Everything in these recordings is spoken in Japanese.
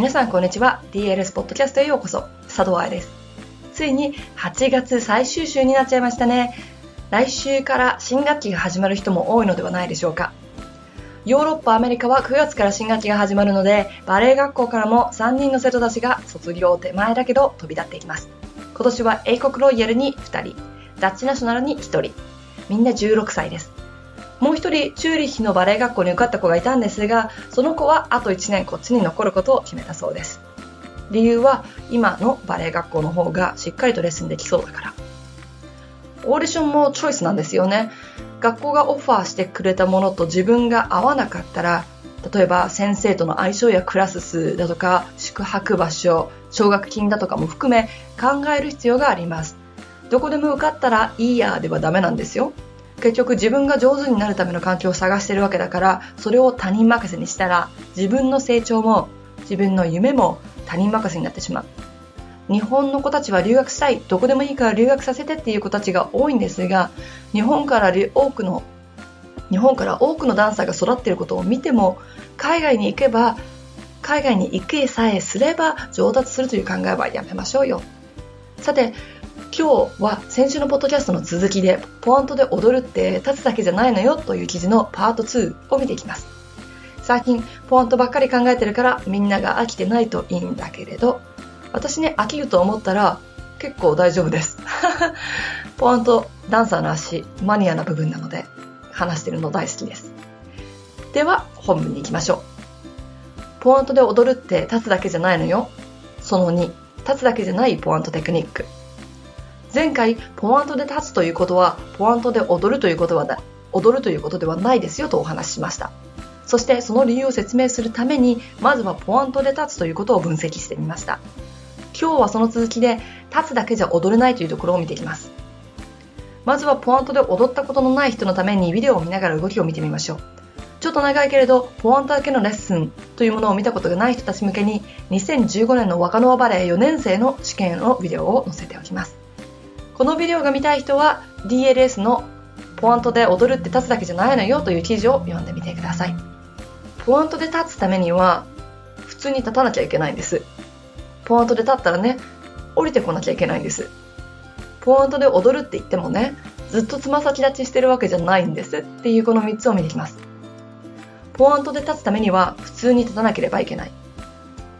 皆さんこんにちは。DLS ポッドキャストへようこそ。佐藤愛です。ついに8月最終週になっちゃいましたね。来週から新学期が始まる人も多いのではないでしょうか。ヨーロッパ、アメリカは9月から新学期が始まるので、バレエ学校からも3人の生徒たちが卒業手前だけど飛び立っていきます。今年は英国ロイヤルに2人、ダッチナショナルに1人、みんな16歳です。もう一人、チューリッヒのバレエ学校に受かった子がいたんですが、その子はあと1年こっちに残ることを決めたそうです。理由は、今のバレエ学校の方がしっかりとレッスンできそうだから。オーディションもチョイスなんですよね。学校がオファーしてくれたものと自分が合わなかったら、例えば先生との相性やクラス数だとか、宿泊場所、奨学金だとかも含め考える必要があります。どこでも受かったらいいやではダメなんですよ。結局自分が上手になるための環境を探してるわけだからそれを他人任せにしたら自分の成長も自分の夢も他人任せになってしまう。日本の子たちは留学したいどこでもいいから留学させてっていう子たちが多いんですが日本から多くの日本から多くのダンサーが育っていることを見ても海外に行けば海外に行けさえすれば上達するという考えはやめましょうよ。さて今日は先週のポッドキャストの続きで、ポワントで踊るって立つだけじゃないのよという記事のパート2を見ていきます。最近、ポワントばっかり考えてるからみんなが飽きてないといいんだけれど、私ね、飽きると思ったら結構大丈夫です。ポワント、ダンサーの足、マニアな部分なので話してるの大好きです。では、本文に行きましょう。ポワントで踊るって立つだけじゃないのよ。その2、立つだけじゃないポワントテクニック。前回、ポワントで立つということは、ポワントで踊るということは踊るということではないですよとお話ししました。そしてその理由を説明するために、まずはポワントで立つということを分析してみました。今日はその続きで、立つだけじゃ踊れないというところを見ていきます。まずはポワントで踊ったことのない人のためにビデオを見ながら動きを見てみましょう。ちょっと長いけれど、ポワントだけのレッスンというものを見たことがない人たち向けに、2015年の若ノアバレエ4年生の試験のビデオを載せておきます。このビデオが見たい人は DLS のポワントで踊るって立つだけじゃないのよという記事を読んでみてください。ポワントで立つためには普通に立たなきゃいけないんです。ポワントで立ったらね、降りてこなきゃいけないんです。ポワントで踊るって言ってもね、ずっとつま先立ちしてるわけじゃないんですっていうこの3つを見ていきます。ポワントで立つためには普通に立たなければいけない。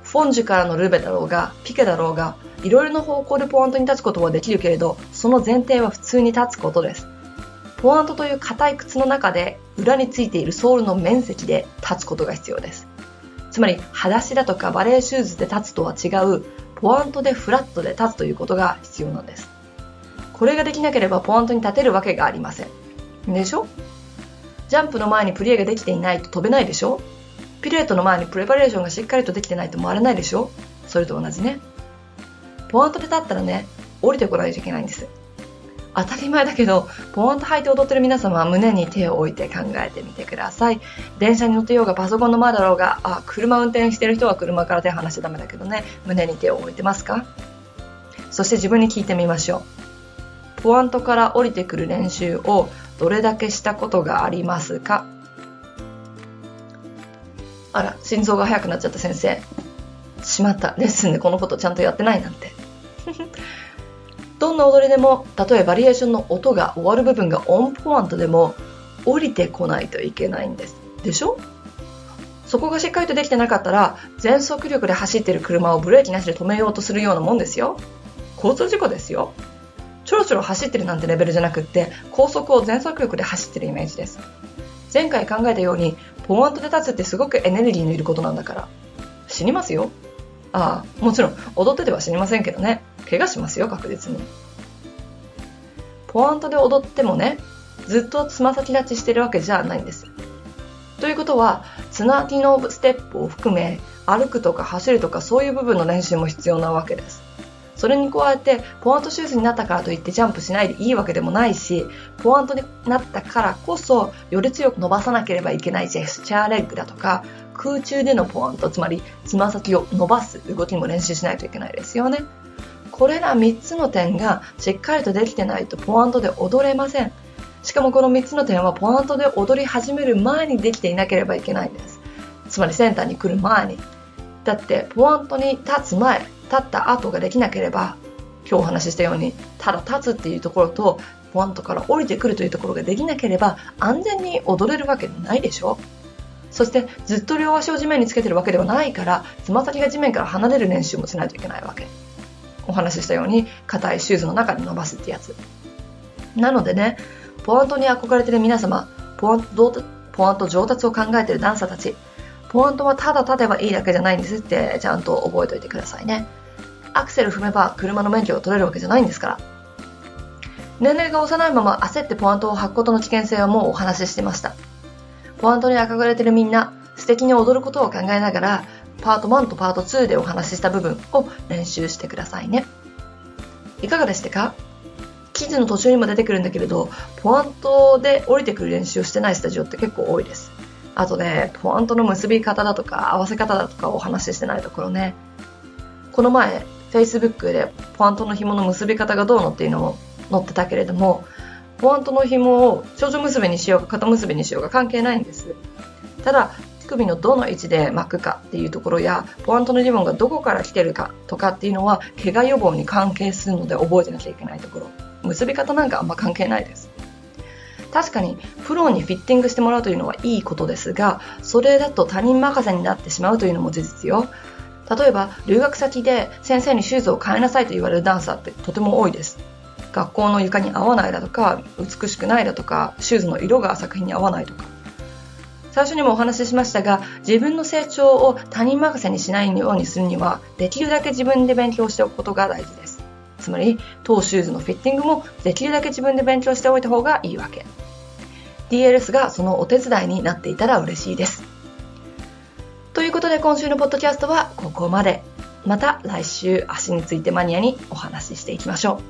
フォンジュからのルベだろうが、ピケだろうが、いろいろな方向でポワントに立つことはできるけれど、その前提は普通に立つことです。ポワントという硬い靴の中で裏についているソールの面積で立つことが必要です。つまり、裸足だとかバレーシューズで立つとは違う、ポワントでフラットで立つということが必要なんです。これができなければポワントに立てるわけがありません。でしょ？ジャンプの前にプリエができていないと飛べないでしょ？ピルエットの前にプレパレーションがしっかりとできてないと回れないでしょ？それと同じね。ポワントで立ったらね、降りてこないといけないんです。当たり前だけど、ポワント履いて踊ってる皆様は胸に手を置いて考えてみてください。電車に乗ってようがパソコンの前だろうが、あ、車運転してる人は車から手離しちゃダメだけどね、胸に手を置いてますか？そして自分に聞いてみましょう。ポワントから降りてくる練習をどれだけしたことがありますか？あら、心臓が速くなっちゃった先生。しまった。レッスンでこのことちゃんとやってないなんて。どんな踊りでも、たとえバリエーションの音が終わる部分がオンポワントでも、降りてこないといけないんです。でしょ？そこがしっかりとできてなかったら、全速力で走ってる車をブレーキなしで止めようとするようなもんですよ。交通事故ですよ。ちょろちょろ走ってるなんてレベルじゃなくって、高速を全速力で走ってるイメージです。前回考えたように、ポワントで立つってすごくエネルギーのいることなんだから。死にますよ。ああ、もちろん、踊ってては死にませんけどね。怪我しますよ、確実に。ポワントで踊ってもね、ずっとつま先立ちしてるわけじゃないんです。ということは、ツナティノステップを含め、歩くとか走るとかそういう部分の練習も必要なわけです。それに加えて、ポワントシューズになったからといってジャンプしないでいいわけでもないし、ポワントになったからこそ、より強く伸ばさなければいけないジェスチャーレッグだとか、空中でのポワント、つまりつま先を伸ばす動きも練習しないといけないですよね。これら3つの点がしっかりとできてないとポワントで踊れません。しかもこの3つの点はポワントで踊り始める前にできていなければいけないんです。つまりセンターに来る前に。だってポワントに立つ前立った後ができなければ今日お話ししたようにただ立つっていうところとポワントから降りてくるというところができなければ安全に踊れるわけないでしょそしてずっと両足を地面につけてるわけではないからつま先が地面から離れる練習もしないといけないわけお話ししたように硬いシューズの中に伸ばすってやつ。なのでねポワントに憧れてる皆様ポワントポワント上達を考えてるダンサーたちポワントはただ立てばいいだけじゃないんですってちゃんと覚えておいてくださいね。アクセル踏めば車の免許が取れるわけじゃないんですから。年齢が幼いまま焦ってポワントを履くことの危険性はもうお話ししてました。ポワントに憧れてるみんな素敵に踊ることを考えながらパート1とパート2でお話しした部分を練習してくださいね。いかがでしたか？記事の途中にも出てくるんだけれどポワントで降りてくる練習をしてないスタジオって結構多いです。あとねポワントの結び方だとか合わせ方だとかお話ししてないところね。この前 Facebook でポワントの紐の結び方がどうのっていうのも載ってたけれどもポワントの紐を少女結びにしようか肩結びにしようか関係ないんです。ただ首のどの位置で巻くかっていうところやポワントのリボンがどこから来てるかとかっていうのは怪我予防に関係するので覚えてなきゃいけないところ。結び方なんかあんま関係ないです。確かにプロにフィッティングしてもらうというのはいいことですがそれだと他人任せになってしまうというのも事実よ。例えば留学先で先生にシューズを変えなさいと言われるダンサーってとても多いです。学校の床に合わないだとか美しくないだとかシューズの色が作品に合わないとか。最初にもお話ししましたが自分の成長を他人任せにしないようにするにはできるだけ自分で勉強しておくことが大事です。つまり当シューズのフィッティングもできるだけ自分で勉強しておいた方がいいわけ。DLS がそのお手伝いになっていたら嬉しいです。ということで今週のポッドキャストはここまで。また来週足についてマニアにお話ししていきましょ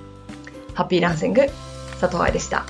う。ハッピーランシング佐藤愛でした。